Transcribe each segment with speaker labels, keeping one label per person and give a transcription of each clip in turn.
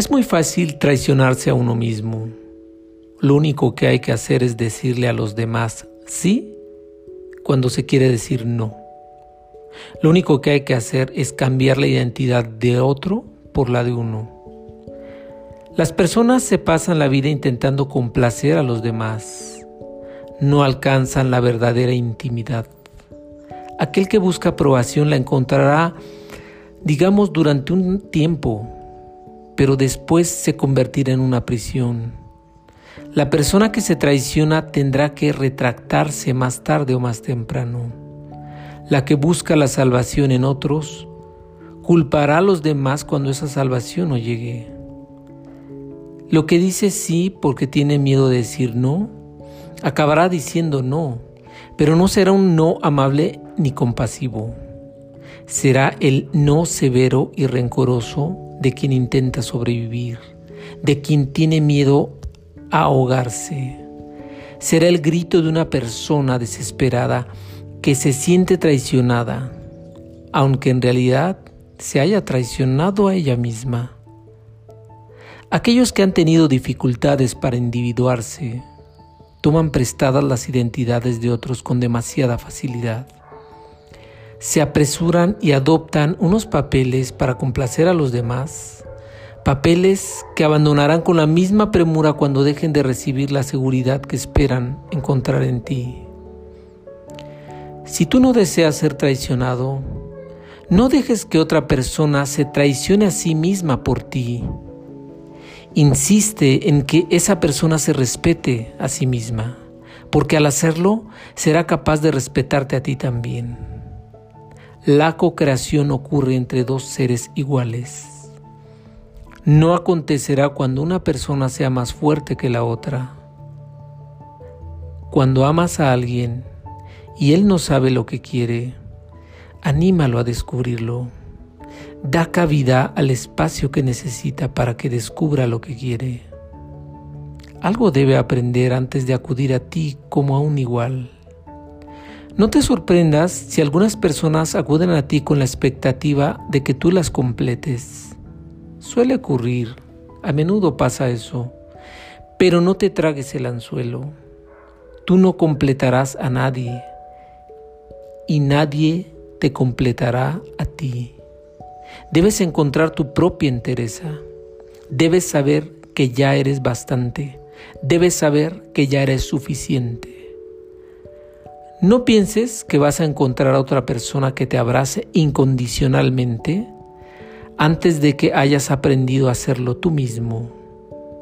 Speaker 1: Es muy fácil traicionarse a uno mismo. Lo único que hay que hacer es decirle a los demás sí cuando se quiere decir no. Lo único que hay que hacer es cambiar la identidad de otro por la de uno. Las personas se pasan la vida intentando complacer a los demás. No alcanzan la verdadera intimidad. Aquel que busca aprobación la encontrará, digamos, durante un tiempo, pero después se convertirá en una prisión. La persona que se traiciona tendrá que retractarse más tarde o más temprano. La que busca la salvación en otros culpará a los demás cuando esa salvación no llegue. Lo que dice sí porque tiene miedo de decir no, acabará diciendo no, pero no será un no amable ni compasivo. Será el no severo y rencoroso de quien intenta sobrevivir, de quien tiene miedo a ahogarse. Será el grito de una persona desesperada que se siente traicionada, aunque en realidad se haya traicionado a ella misma. Aquellos que han tenido dificultades para individuarse toman prestadas las identidades de otros con demasiada facilidad se apresuran y adoptan unos papeles para complacer a los demás, papeles que abandonarán con la misma premura cuando dejen de recibir la seguridad que esperan encontrar en ti. Si tú no deseas ser traicionado, no dejes que otra persona se traicione a sí misma por ti. Insiste en que esa persona se respete a sí misma, porque al hacerlo será capaz de respetarte a ti también. La co-creación ocurre entre dos seres iguales. No acontecerá cuando una persona sea más fuerte que la otra. Cuando amas a alguien y él no sabe lo que quiere, anímalo a descubrirlo. Da cabida al espacio que necesita para que descubra lo que quiere. Algo debe aprender antes de acudir a ti como a un igual. No te sorprendas si algunas personas acuden a ti con la expectativa de que tú las completes. Suele ocurrir, a menudo pasa eso, pero no te tragues el anzuelo. Tú no completarás a nadie y nadie te completará a ti. Debes encontrar tu propia entereza. Debes saber que ya eres bastante. Debes saber que ya eres suficiente. No pienses que vas a encontrar a otra persona que te abrace incondicionalmente antes de que hayas aprendido a hacerlo tú mismo,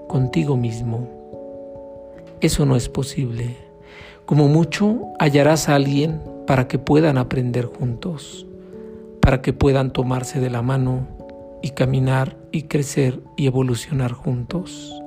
Speaker 1: contigo mismo. Eso no es posible. Como mucho hallarás a alguien para que puedan aprender juntos, para que puedan tomarse de la mano y caminar y crecer y evolucionar juntos.